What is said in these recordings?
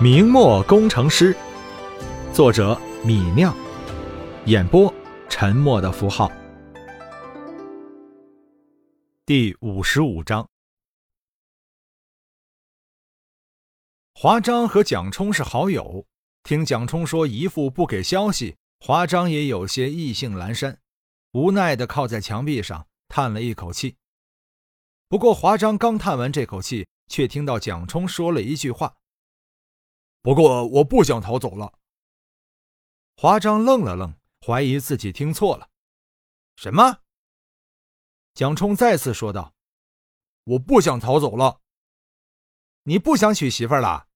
明末工程师，作者米酿，演播沉默的符号。第五十五章，华章和蒋冲是好友，听蒋冲说姨父不给消息，华章也有些意兴阑珊，无奈的靠在墙壁上叹了一口气。不过华章刚叹完这口气，却听到蒋冲说了一句话。不过我不想逃走了。华章愣了愣，怀疑自己听错了。什么？蒋冲再次说道：“我不想逃走了。你不想娶媳妇儿了？”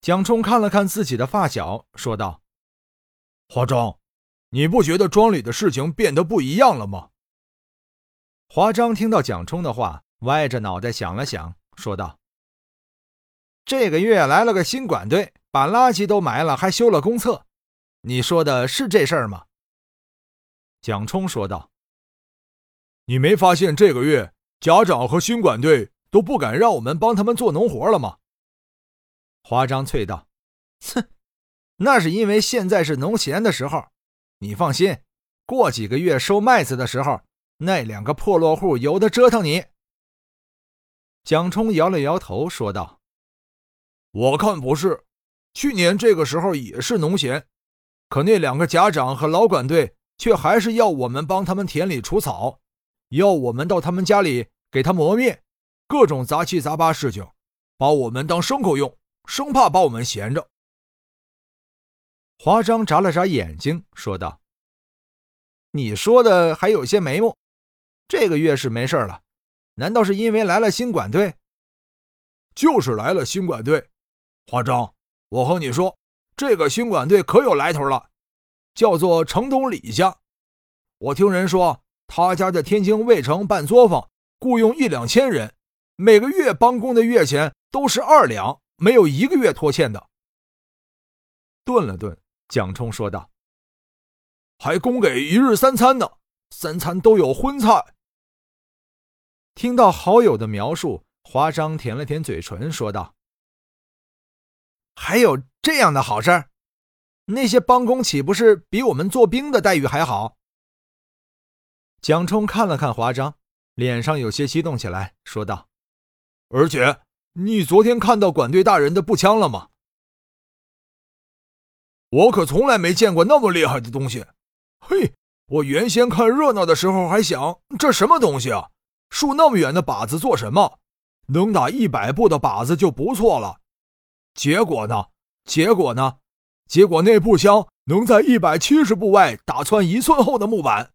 蒋冲看了看自己的发小，说道：“华章，你不觉得庄里的事情变得不一样了吗？”华章听到蒋冲的话，歪着脑袋想了想，说道。这个月来了个新管队，把垃圾都埋了，还修了公厕。你说的是这事儿吗？蒋冲说道：“你没发现这个月家长和新管队都不敢让我们帮他们做农活了吗？”华章啐道：“哼，那是因为现在是农闲的时候。你放心，过几个月收麦子的时候，那两个破落户有的折腾你。”蒋冲摇了摇头，说道。我看不是，去年这个时候也是农闲，可那两个家长和老管队却还是要我们帮他们田里除草，要我们到他们家里给他磨面，各种杂七杂八事情，把我们当牲口用，生怕把我们闲着。华章眨了眨眼睛，说道：“你说的还有些眉目，这个月是没事了，难道是因为来了新管队？就是来了新管队。”华章，我和你说，这个新管队可有来头了，叫做城东李家。我听人说，他家在天津卫城办作坊，雇佣一两千人，每个月帮工的月钱都是二两，没有一个月拖欠的。顿了顿，蒋冲说道：“还供给一日三餐呢，三餐都有荤菜。”听到好友的描述，华章舔了舔嘴唇，说道。还有这样的好事？那些帮工岂不是比我们做兵的待遇还好？蒋冲看了看华章，脸上有些激动起来，说道：“而且你昨天看到管队大人的步枪了吗？我可从来没见过那么厉害的东西。嘿，我原先看热闹的时候还想，这什么东西啊？竖那么远的靶子做什么？能打一百步的靶子就不错了。”结果呢？结果呢？结果那步枪能在一百七十步外打穿一寸厚的木板，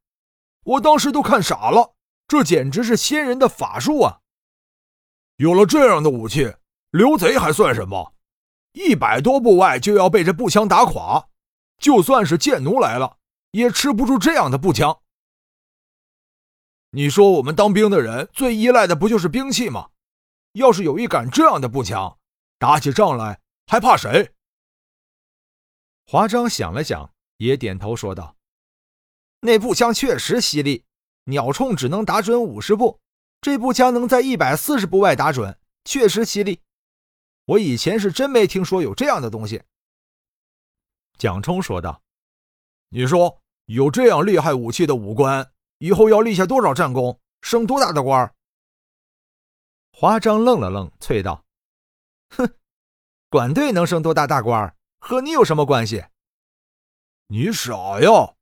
我当时都看傻了。这简直是仙人的法术啊！有了这样的武器，刘贼还算什么？一百多步外就要被这步枪打垮，就算是贱奴来了，也吃不住这样的步枪。你说我们当兵的人最依赖的不就是兵器吗？要是有一杆这样的步枪，打起仗来还怕谁？华章想了想，也点头说道：“那步枪确实犀利，鸟铳只能打准五十步，这步枪能在一百四十步外打准，确实犀利。我以前是真没听说有这样的东西。”蒋冲说道：“你说有这样厉害武器的武官，以后要立下多少战功，升多大的官？”华章愣了愣，啐道。哼，管队能升多大大官？和你有什么关系？你傻呀！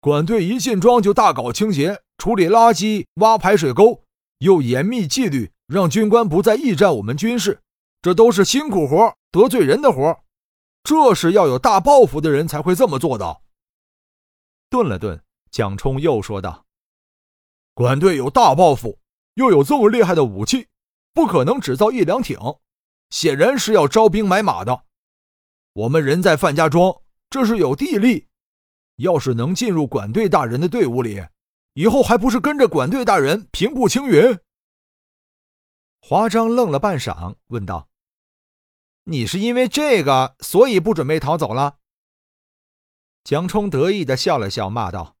管队一进庄就大搞清洁，处理垃圾，挖排水沟，又严密纪律，让军官不再驿站我们军事。这都是辛苦活，得罪人的活。这是要有大抱负的人才会这么做的。顿了顿，蒋冲又说道：“管队有大抱负，又有这么厉害的武器。”不可能只造一两挺，显然是要招兵买马的。我们人在范家庄，这是有地利。要是能进入管队大人的队伍里，以后还不是跟着管队大人平步青云？华章愣了半晌，问道：“你是因为这个，所以不准备逃走了？”蒋冲得意的笑了笑，骂道：“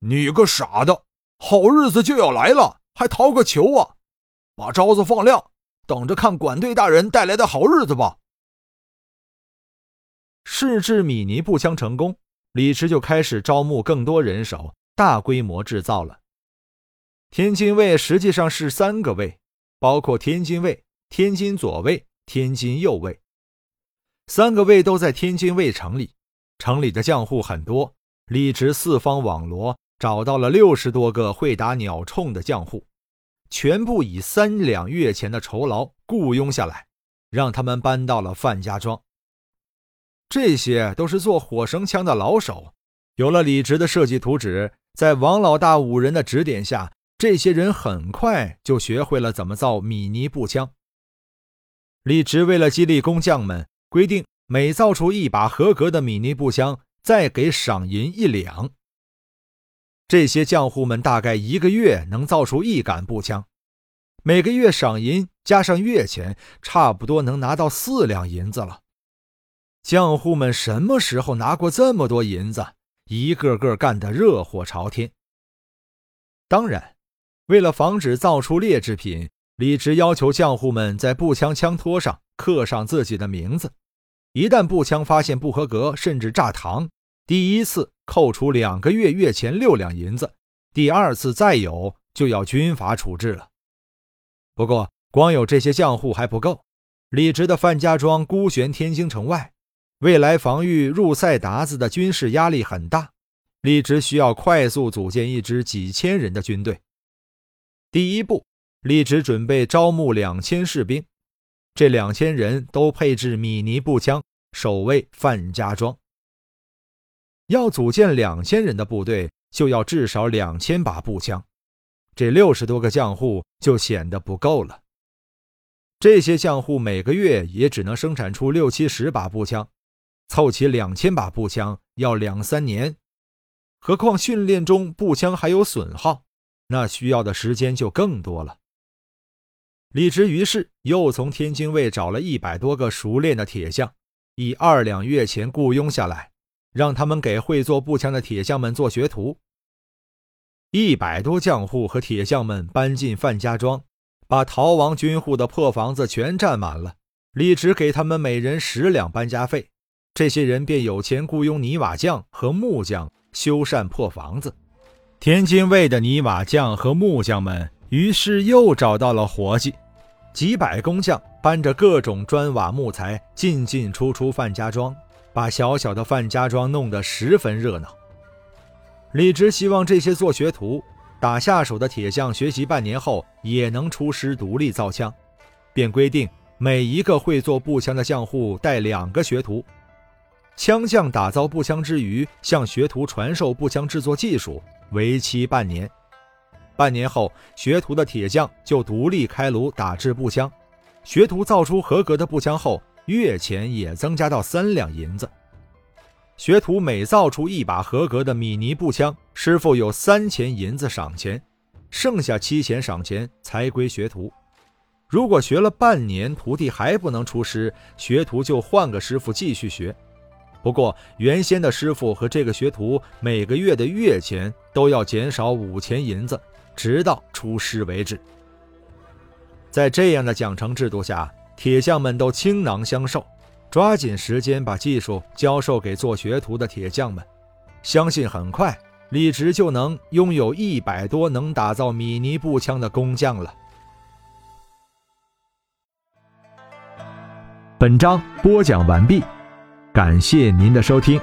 你个傻的，好日子就要来了，还逃个球啊！”把招子放亮，等着看管队大人带来的好日子吧。试制米尼步枪成功，李直就开始招募更多人手，大规模制造了。天津卫实际上是三个卫，包括天津卫、天津左卫、天津右卫，三个卫都在天津卫城里。城里的将户很多，李直四方网罗，找到了六十多个会打鸟铳的将户，全部以三两月钱的酬劳雇佣下来，让他们搬到了范家庄。这些都是做火绳枪的老手，有了李直的设计图纸，在王老大五人的指点下，这些人很快就学会了怎么造米尼步枪。李直为了激励工匠们，规定每造出一把合格的米尼步枪，再给赏银一两。这些匠户们大概一个月能造出一杆步枪，每个月赏银加上月钱，差不多能拿到四两银子了。匠户们什么时候拿过这么多银子？一个个干得热火朝天。当然，为了防止造出劣质品，李直要求匠户们在步枪枪托上刻上自己的名字。一旦步枪发现不合格，甚至炸膛，第一次扣除两个月月钱六两银子；第二次再有，就要军法处置了。不过，光有这些匠户还不够。李直的范家庄孤悬天津城外。未来防御入塞达子的军事压力很大，李直需要快速组建一支几千人的军队。第一步，李直准备招募两千士兵，这两千人都配置米尼步枪，守卫范家庄。要组建两千人的部队，就要至少两千把步枪，这六十多个将户就显得不够了。这些将户每个月也只能生产出六七十把步枪。凑齐两千把步枪要两三年，何况训练中步枪还有损耗，那需要的时间就更多了。李直于是又从天津卫找了一百多个熟练的铁匠，以二两月钱雇佣下来，让他们给会做步枪的铁匠们做学徒。一百多匠户和铁匠们搬进范家庄，把逃亡军户的破房子全占满了。李直给他们每人十两搬家费。这些人便有钱雇佣泥瓦匠和木匠修缮破房子。天津卫的泥瓦匠和木匠们于是又找到了活计，几百工匠搬着各种砖瓦木材进进出出范家庄，把小小的范家庄弄得十分热闹。李直希望这些做学徒、打下手的铁匠学习半年后也能出师独立造枪，便规定每一个会做步枪的匠户带两个学徒。枪匠打造步枪之余，向学徒传授步枪制作技术，为期半年。半年后，学徒的铁匠就独立开炉打制步枪。学徒造出合格的步枪后，月钱也增加到三两银子。学徒每造出一把合格的米尼步枪，师傅有三钱银子赏钱，剩下七钱赏钱才归学徒。如果学了半年，徒弟还不能出师，学徒就换个师傅继续学。不过，原先的师傅和这个学徒每个月的月钱都要减少五钱银子，直到出师为止。在这样的奖惩制度下，铁匠们都倾囊相授，抓紧时间把技术教授给做学徒的铁匠们。相信很快，李直就能拥有一百多能打造米尼步枪的工匠了。本章播讲完毕。感谢您的收听。